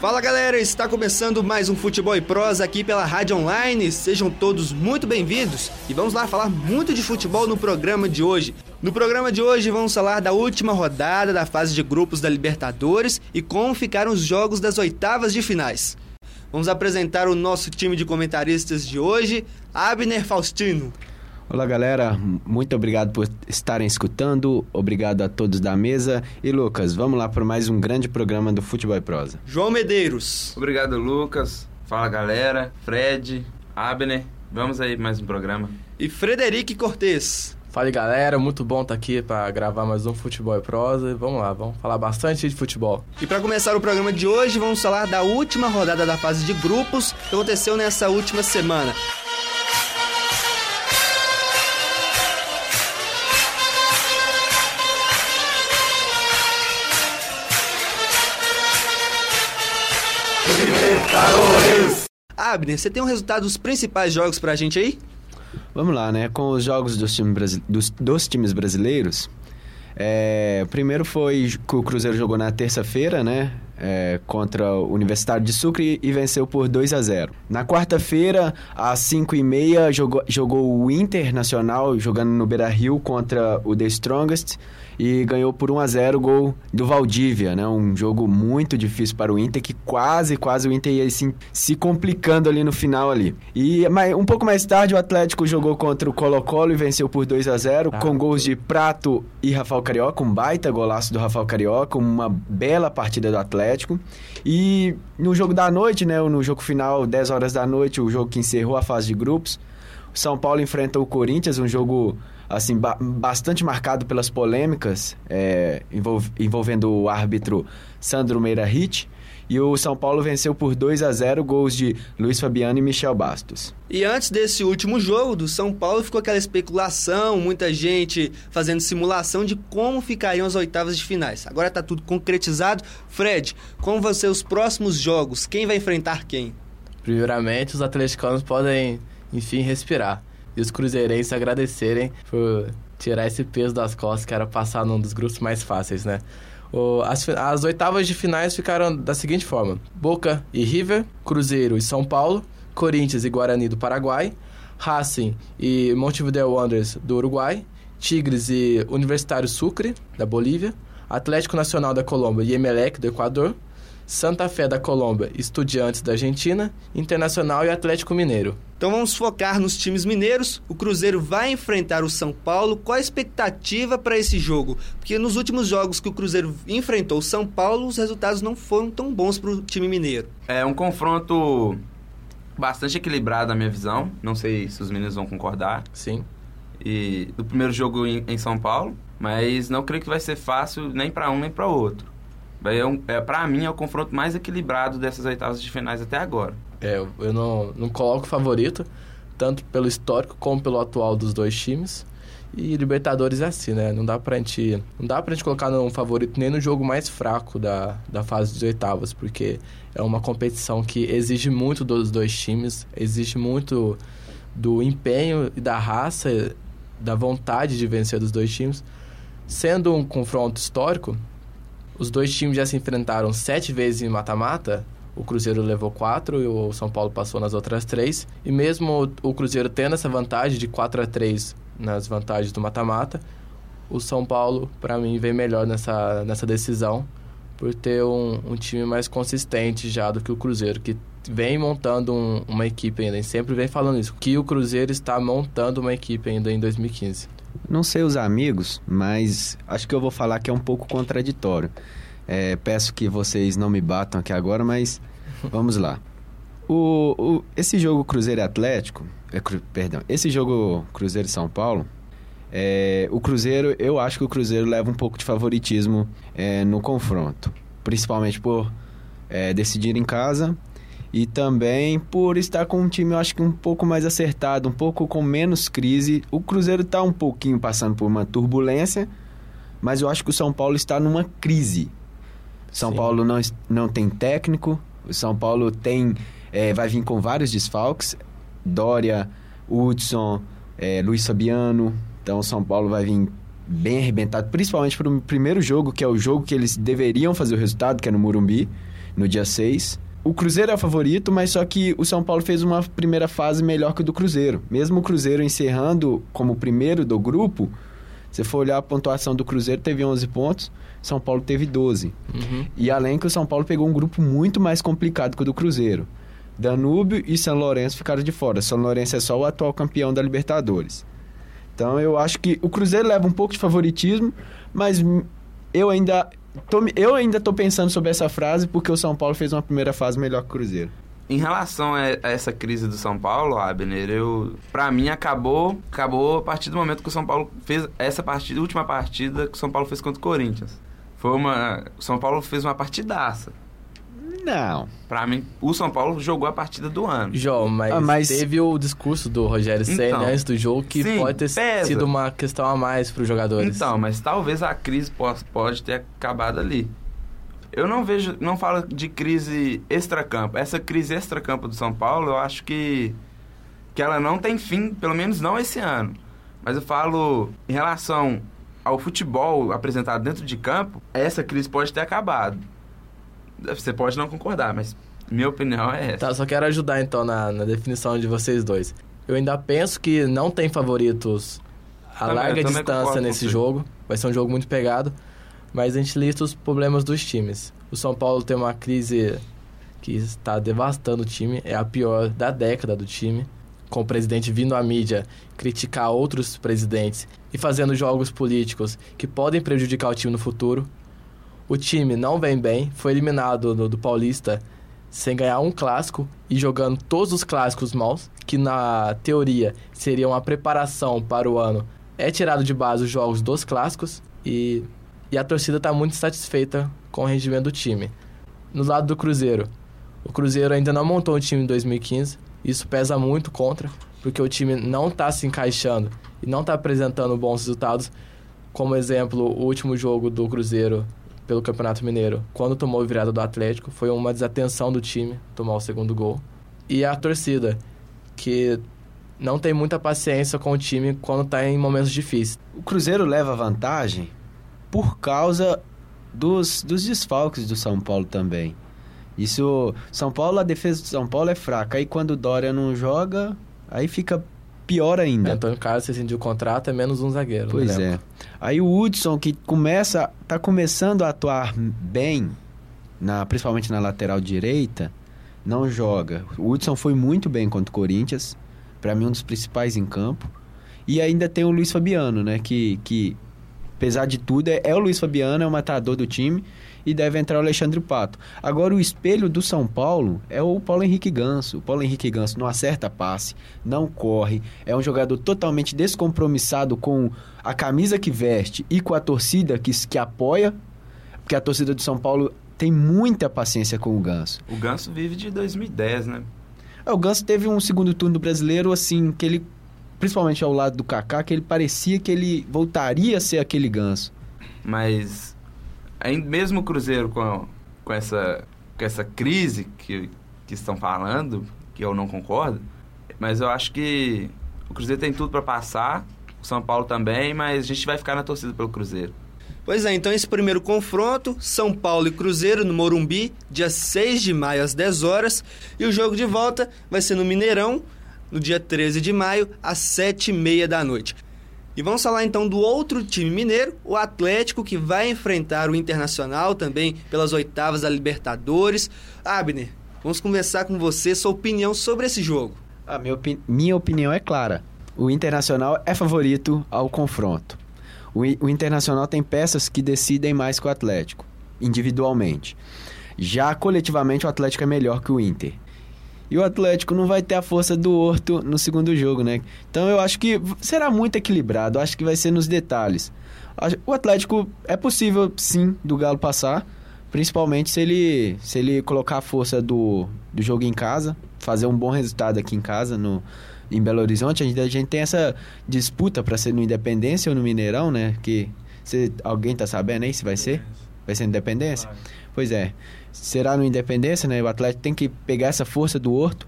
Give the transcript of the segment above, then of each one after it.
Fala galera, está começando mais um Futebol e Prosa aqui pela Rádio Online. Sejam todos muito bem-vindos e vamos lá falar muito de futebol no programa de hoje. No programa de hoje vamos falar da última rodada da fase de grupos da Libertadores e como ficaram os jogos das oitavas de finais. Vamos apresentar o nosso time de comentaristas de hoje, Abner Faustino. Olá, galera. Muito obrigado por estarem escutando. Obrigado a todos da mesa. E Lucas, vamos lá para mais um grande programa do Futebol e Prosa. João Medeiros. Obrigado, Lucas. Fala, galera. Fred, Abner. Vamos aí mais um programa. E Frederico Cortes. Fala, galera. Muito bom estar aqui para gravar mais um Futebol e Prosa. Vamos lá, vamos falar bastante de futebol. E para começar o programa de hoje, vamos falar da última rodada da fase de grupos que aconteceu nessa última semana. Abner, você tem um resultado dos principais jogos pra gente aí? Vamos lá, né? Com os jogos dos, time dos, dos times brasileiros. É, o primeiro foi que o Cruzeiro jogou na terça-feira, né? É, contra o Universitário de Sucre e venceu por 2 a 0. Na quarta-feira, às 5 e meia, jogou, jogou o Internacional jogando no Beira Rio contra o The Strongest e ganhou por 1 a 0 o gol do Valdívia, né? Um jogo muito difícil para o Inter, que quase, quase o Inter ia assim, se complicando ali no final ali. E mas, um pouco mais tarde o Atlético jogou contra o Colo-Colo e venceu por 2 a 0 ah, com gols de Prato e Rafael Carioca, um baita golaço do Rafael Carioca, uma bela partida do Atlético. E no jogo da noite, né, no jogo final, 10 horas da noite, o jogo que encerrou a fase de grupos, o São Paulo enfrenta o Corinthians, um jogo assim ba bastante marcado pelas polêmicas é, envolv envolvendo o árbitro Sandro Meira Hit. E o São Paulo venceu por 2 a 0 gols de Luiz Fabiano e Michel Bastos. E antes desse último jogo do São Paulo ficou aquela especulação, muita gente fazendo simulação de como ficariam as oitavas de finais. Agora está tudo concretizado. Fred, como vão ser os próximos jogos? Quem vai enfrentar quem? Primeiramente, os atleticanos podem, enfim, respirar e os cruzeirenses agradecerem por tirar esse peso das costas que era passar num dos grupos mais fáceis, né? O, as, as oitavas de finais ficaram da seguinte forma: Boca e River, Cruzeiro e São Paulo, Corinthians e Guarani do Paraguai, Racing e Montevideo Wanderers do Uruguai, Tigres e Universitário Sucre da Bolívia, Atlético Nacional da Colômbia e Emelec do Equador, Santa Fé da Colômbia, Estudiantes da Argentina, Internacional e Atlético Mineiro. Então vamos focar nos times mineiros. O Cruzeiro vai enfrentar o São Paulo. Qual a expectativa para esse jogo? Porque nos últimos jogos que o Cruzeiro enfrentou o São Paulo, os resultados não foram tão bons para o time mineiro. É um confronto bastante equilibrado, na minha visão. Não sei se os meninos vão concordar. Sim. E do primeiro jogo em, em São Paulo, mas não creio que vai ser fácil nem para um nem para outro. É um, é, para mim, é o confronto mais equilibrado dessas oitavas de finais até agora. É, eu não, não coloco favorito, tanto pelo histórico como pelo atual dos dois times. E Libertadores é assim, né? Não dá pra gente, não dá pra gente colocar um favorito nem no jogo mais fraco da, da fase dos oitavas, porque é uma competição que exige muito dos dois times, exige muito do empenho e da raça, da vontade de vencer dos dois times. Sendo um confronto histórico, os dois times já se enfrentaram sete vezes em mata-mata. O Cruzeiro levou quatro e o São Paulo passou nas outras três. E mesmo o Cruzeiro tendo essa vantagem de 4 a 3 nas vantagens do mata-mata, o São Paulo, para mim, vem melhor nessa, nessa decisão por ter um, um, time mais consistente já do que o Cruzeiro, que vem montando um, uma equipe ainda, e sempre vem falando isso, que o Cruzeiro está montando uma equipe ainda em 2015. Não sei os amigos, mas acho que eu vou falar que é um pouco contraditório. É, peço que vocês não me batam aqui agora, mas vamos lá. O, o, esse jogo Cruzeiro Atlético, é, cru, perdão, esse jogo Cruzeiro São Paulo, é, o Cruzeiro, eu acho que o Cruzeiro leva um pouco de favoritismo é, no confronto, principalmente por é, decidir em casa e também por estar com um time, eu acho que um pouco mais acertado, um pouco com menos crise. O Cruzeiro está um pouquinho passando por uma turbulência, mas eu acho que o São Paulo está numa crise. São Sim. Paulo não, não tem técnico, o São Paulo tem é, vai vir com vários desfalques. Dória, Hudson, é, Luiz Fabiano. Então o São Paulo vai vir bem arrebentado, principalmente para o primeiro jogo, que é o jogo que eles deveriam fazer o resultado, que é no Morumbi, no dia 6. O Cruzeiro é o favorito, mas só que o São Paulo fez uma primeira fase melhor que o do Cruzeiro. Mesmo o Cruzeiro encerrando como primeiro do grupo, se for olhar a pontuação do Cruzeiro, teve 11 pontos, São Paulo teve 12. Uhum. E além que o São Paulo pegou um grupo muito mais complicado que o do Cruzeiro. Danúbio e São Lourenço ficaram de fora. São Lourenço é só o atual campeão da Libertadores. Então eu acho que o Cruzeiro leva um pouco de favoritismo, mas eu ainda tô, eu ainda tô pensando sobre essa frase porque o São Paulo fez uma primeira fase melhor que o Cruzeiro. Em relação a essa crise do São Paulo, Abner, eu, pra mim acabou, acabou a partir do momento que o São Paulo fez essa partida, última partida que o São Paulo fez contra o Corinthians. Foi uma, o São Paulo fez uma partidaça. Não. Pra mim, o São Paulo jogou a partida do ano. João, mas, Ah, mas- teve o discurso do Rogério Senna Então. antes do jogo que Sim, pode ter pesa. sido uma questão a mais para os jogadores. Então, mas talvez a crise po- pode ter acabado ali. Eu não vejo, não falo de crise extracampo. Essa crise extracampo do São Paulo, eu acho que que ela não tem fim, pelo menos não esse ano. Mas eu falo em relação ao futebol apresentado dentro de campo, essa crise pode ter acabado. Você pode não concordar, mas minha opinião é essa. Tá, só quero ajudar então na, na definição de vocês dois. Eu ainda penso que não tem favoritos a Também, larga distância nesse jogo. Vai ser um jogo muito pegado. Mas a gente lista os problemas dos times. O São Paulo tem uma crise que está devastando o time. É a pior da década do time. Com o presidente vindo à mídia criticar outros presidentes e fazendo jogos políticos que podem prejudicar o time no futuro. O time não vem bem, foi eliminado do, do Paulista sem ganhar um clássico e jogando todos os clássicos maus, que na teoria seriam a preparação para o ano. É tirado de base os jogos dos clássicos e, e a torcida está muito satisfeita com o rendimento do time. No lado do Cruzeiro, o Cruzeiro ainda não montou um time em 2015, isso pesa muito contra, porque o time não está se encaixando e não está apresentando bons resultados. Como exemplo, o último jogo do Cruzeiro pelo Campeonato Mineiro, quando tomou a virada do Atlético, foi uma desatenção do time tomar o segundo gol. E a torcida, que não tem muita paciência com o time quando está em momentos difíceis. O Cruzeiro leva vantagem por causa dos, dos desfalques do São Paulo também. Isso, São Paulo, a defesa do São Paulo é fraca. Aí quando o Dória não joga, aí fica pior ainda. Antônio Carlos rescindiu o contrato, é menos um zagueiro. Pois no é. Aí o Hudson, que começa, tá começando a atuar bem, na, principalmente na lateral direita, não joga. O Hudson foi muito bem contra o Corinthians, para mim um dos principais em campo. E ainda tem o Luiz Fabiano, né, que, que apesar de tudo, é, é o Luiz Fabiano, é o matador do time e deve entrar o Alexandre Pato. Agora, o espelho do São Paulo é o Paulo Henrique Ganso. O Paulo Henrique Ganso não acerta passe, não corre, é um jogador totalmente descompromissado com a camisa que veste e com a torcida que, que apoia, porque a torcida do São Paulo tem muita paciência com o Ganso. O Ganso vive de 2010, né? É, O Ganso teve um segundo turno brasileiro, assim, que ele, principalmente ao lado do Kaká, que ele parecia que ele voltaria a ser aquele Ganso. Mas mesmo o Cruzeiro com, com, essa, com essa crise que, que estão falando, que eu não concordo, mas eu acho que o Cruzeiro tem tudo para passar, o São Paulo também, mas a gente vai ficar na torcida pelo Cruzeiro. Pois é, então esse primeiro confronto, São Paulo e Cruzeiro no Morumbi, dia 6 de maio às 10 horas, e o jogo de volta vai ser no Mineirão, no dia 13 de maio, às 7h30 da noite. E vamos falar então do outro time mineiro, o Atlético, que vai enfrentar o Internacional também pelas oitavas da Libertadores. Abner, vamos conversar com você, sua opinião sobre esse jogo. A minha, opi- minha opinião é clara. O Internacional é favorito ao confronto. O, o Internacional tem peças que decidem mais que o Atlético, individualmente. Já coletivamente, o Atlético é melhor que o Inter. E o Atlético não vai ter a força do Horto no segundo jogo, né? Então eu acho que será muito equilibrado. Acho que vai ser nos detalhes. O Atlético é possível, sim, do Galo passar. Principalmente se ele, se ele colocar a força do, do jogo em casa, fazer um bom resultado aqui em casa, no, em Belo Horizonte. A gente, a gente tem essa disputa para ser no Independência ou no Mineirão, né? Que se, alguém tá sabendo aí se vai ser? Vai ser Independência? Pois é. Será no Independência, né? O Atlético tem que pegar essa força do Horto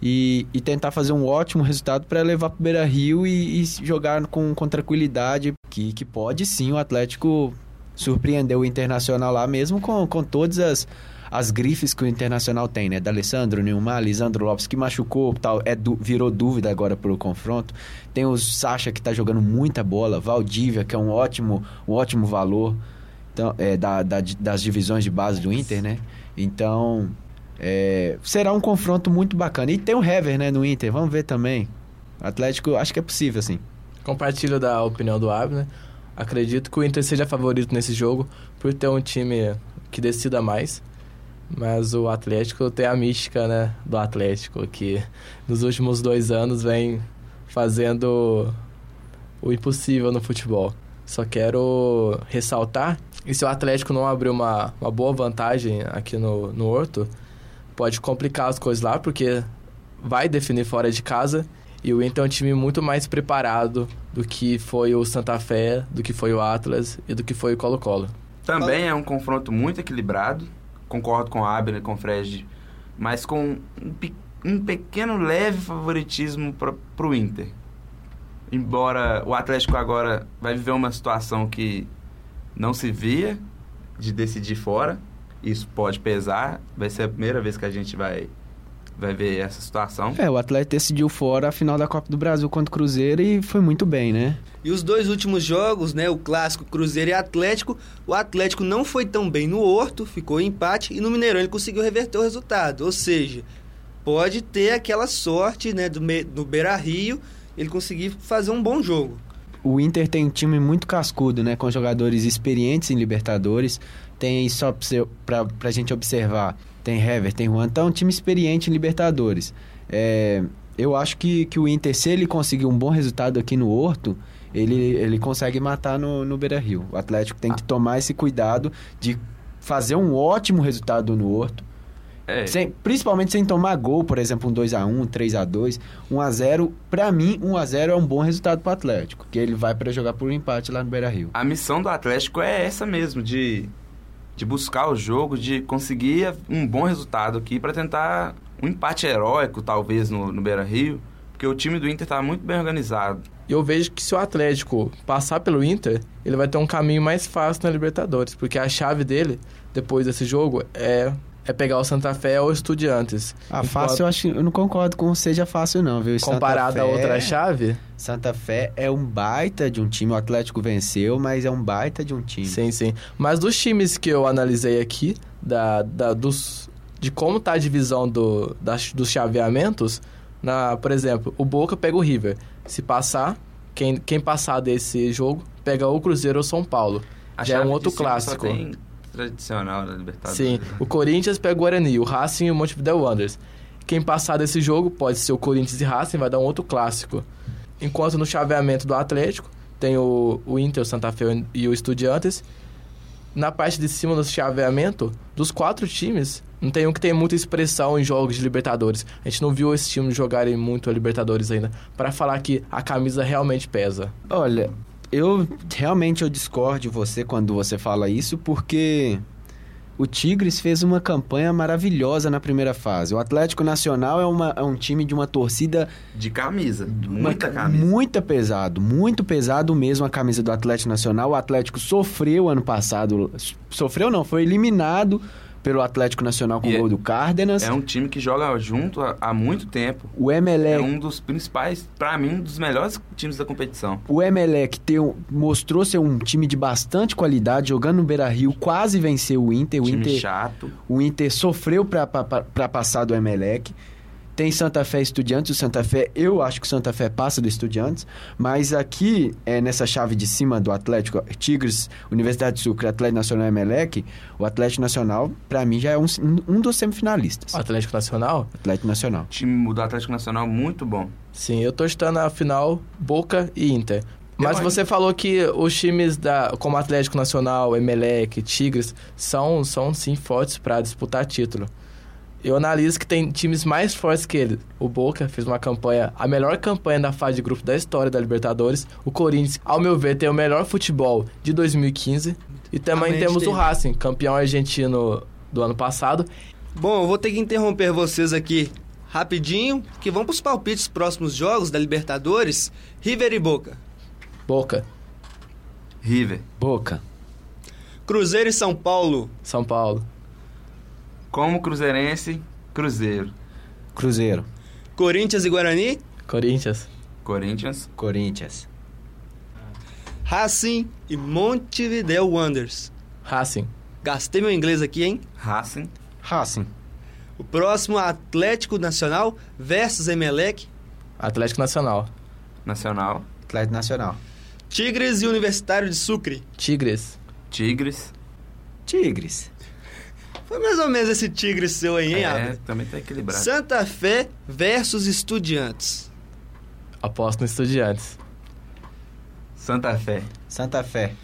e, e tentar fazer um ótimo resultado para levar para o Beira Rio e, e, jogar com, com tranquilidade, que, que pode sim o Atlético surpreender o Internacional lá, mesmo com, com todas as, as grifes que o Internacional tem, né? D'Alessandro, Nilmar, Lisandro Lopes, que machucou, tal, é, virou dúvida agora pro confronto. Tem o Sacha, que tá jogando muita bola, Valdívia, que é um ótimo, um ótimo valor então, é, da, da, das divisões de base do Inter, né? Então, é, será um confronto muito bacana. E tem o Hever, né, no Inter, vamos ver também. Atlético, acho que é possível, assim. Compartilho da opinião do Abner. Acredito que o Inter seja favorito nesse jogo por ter um time que decida mais. Mas o Atlético tem a mística, né, do Atlético, que nos últimos dois anos vem fazendo o impossível no futebol. Só quero ressaltar, e se o Atlético não abrir uma, uma boa vantagem aqui no, no Horto, pode complicar as coisas lá, porque vai definir fora de casa. E o Inter é um time muito mais preparado do que foi o Santa Fé, do que foi o Atlas e do que foi o Colo-Colo. Também é um confronto muito equilibrado. Concordo com a Abner, com o Fred, mas com um, um pequeno leve favoritismo para o Inter. Embora o Atlético agora vai viver uma situação que não se via de decidir fora isso pode pesar. Vai ser a primeira vez que a gente vai vai ver essa situação. É, o Atlético decidiu fora a final da Copa do Brasil contra o Cruzeiro e foi muito bem, né? E os dois últimos jogos, né, o clássico Cruzeiro e Atlético, o Atlético não foi tão bem no Horto, ficou em empate e no Mineirão ele conseguiu reverter o resultado. Ou seja, pode ter aquela sorte, né, do, do Beira-Rio, ele conseguir fazer um bom jogo. O Inter tem um time muito cascudo, né, com jogadores experientes em Libertadores, tem só pra, pra gente observar. Tem Hever, tem Juan. Então, um time experiente em Libertadores. É, eu acho que, que o Inter, se ele conseguir um bom resultado aqui no Horto, ele, ele consegue matar no, no Beira Rio. O Atlético tem que tomar esse cuidado de fazer um ótimo resultado no Horto. É. Sem, principalmente sem tomar gol, por exemplo, um 2x1, 3x2, 1x0. Pra mim, 1x0 é um bom resultado pro Atlético, que ele vai para jogar por um empate lá no Beira Rio. A missão do Atlético é essa mesmo, de de buscar o jogo, de conseguir um bom resultado aqui para tentar um empate heróico, talvez, no, no Beira Rio, porque o time do Inter está muito bem organizado. Eu vejo que se o Atlético passar pelo Inter, ele vai ter um caminho mais fácil na Libertadores, porque a chave dele, depois desse jogo, é é pegar o Santa Fé ou o Estudiantes. Ah, Enquanto... fácil eu acho eu não concordo com seja fácil não, viu? Comparado a outra chave? Santa Fé é um baita de um time, o Atlético venceu, mas é um baita de um time. Sim, sim. Mas dos times que eu analisei aqui, da, da dos, de como tá a divisão do, das, dos chaveamentos, na, por exemplo, o Boca pega o River. Se passar, quem, quem passar desse jogo, pega o Cruzeiro ou São Paulo. A Já é um outro clássico. Tem tradicional da Libertadores. Sim, o Corinthians pega o Guarani, o Racing e o Montevideo Wanderers. Quem passar desse jogo pode ser o Corinthians e Racing, vai dar um outro clássico. Enquanto no chaveamento do Atlético tem o, o Inter, o Santa Fe e o Estudiantes. Na parte de cima do chaveamento, dos quatro times, não tem um que tem muita expressão em jogos de Libertadores. A gente não viu esses times jogarem muito a Libertadores ainda, para falar que a camisa realmente pesa. Olha, eu realmente eu discordo de você quando você fala isso, porque o Tigres fez uma campanha maravilhosa na primeira fase. O Atlético Nacional é, uma, é um time de uma torcida. De camisa. Muita uma, camisa. Muito pesado. Muito pesado mesmo a camisa do Atlético Nacional. O Atlético sofreu ano passado. Sofreu não, foi eliminado pelo Atlético Nacional com o gol é, do Cárdenas. É um time que joga junto há, há muito tempo. O Emelec... É um dos principais, para mim, um dos melhores times da competição. O Emelec tem, mostrou ser um time de bastante qualidade, jogando no Beira-Rio, quase venceu o Inter. O time Inter, chato. O Inter sofreu para passar do Emelec. Tem Santa Fé Estudiantes. O Santa Fé, eu acho que o Santa Fé passa do Estudiantes. Mas aqui, é, nessa chave de cima do Atlético, Tigres, Universidade de Sucre, Atlético Nacional e Emelec, o Atlético Nacional, para mim, já é um, um dos semifinalistas. O Atlético Nacional? Atlético Nacional. O time do Atlético Nacional muito bom. Sim, eu tô estando na final Boca e Inter. Mas você falou que os times da, como Atlético Nacional, Emelec, Tigres, são, são sim fortes para disputar título eu analiso que tem times mais fortes que ele. O Boca fez uma campanha, a melhor campanha da fase de grupo da história da Libertadores. O Corinthians, ao meu ver, tem o melhor futebol de 2015. E também temos o Racing, campeão argentino do ano passado. Bom, eu vou ter que interromper vocês aqui rapidinho, que vamos para os palpites dos próximos jogos da Libertadores. River e Boca. Boca. River. Boca. Cruzeiro e São Paulo. São Paulo. Como cruzeirense, Cruzeiro. Cruzeiro. Corinthians e Guarani. Corinthians. Corinthians. Corinthians. Racing e Montevideo Wanderers. Racing. Gastei meu inglês aqui, hein? Racing. Racing. O próximo Atlético Nacional versus Emelec. Atlético Nacional. Nacional. Atlético Nacional. Tigres e Universitário de Sucre. Tigres. Tigres. Tigres. Foi mais ou menos esse tigre seu aí, hein, É, Abner? também tá equilibrado. Santa Fé versus Estudiantes. Aposto no Estudiantes. Santa Fé. Santa Fé.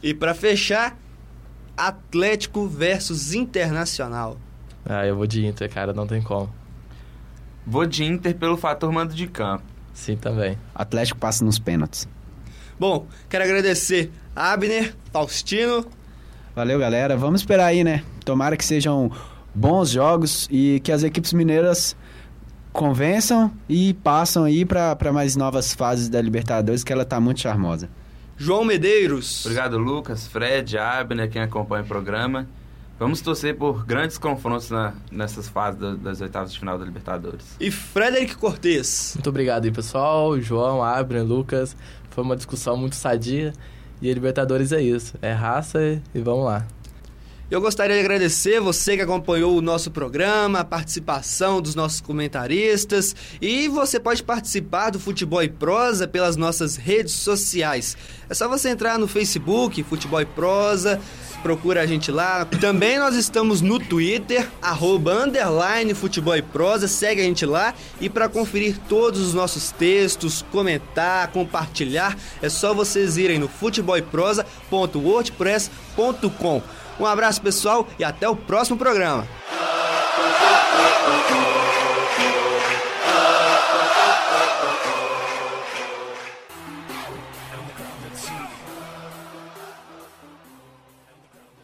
E pra fechar, Atlético versus Internacional. Ah, eu vou de Inter, cara, não tem como. Vou de Inter pelo fator mando de campo. Sim, também. Atlético passa nos pênaltis. Bom, quero agradecer Abner, Faustino. Valeu, galera. Vamos esperar aí, né? Tomara que sejam bons jogos e que as equipes mineiras convençam e passam aí para mais novas fases da Libertadores, que ela tá muito charmosa. João Medeiros. Obrigado, Lucas, Fred, Abner, quem acompanha o programa. Vamos torcer por grandes confrontos na- nessas fases da- das oitavas de final da Libertadores. E Frederic Cortes. Muito obrigado aí, pessoal. João, Abner, Lucas. Foi uma discussão muito sadia. E a Libertadores é isso. É raça e vamos lá. Eu gostaria de agradecer você que acompanhou o nosso programa, a participação dos nossos comentaristas e você pode participar do Futebol e Prosa pelas nossas redes sociais. É só você entrar no Facebook, Futebol e Prosa, procura a gente lá. Também nós estamos no Twitter, arroba, underline Futebol e Prosa, segue a gente lá e para conferir todos os nossos textos, comentar, compartilhar, é só vocês irem no futeboleprosa.wordpress.com. Um abraço pessoal e até o próximo programa.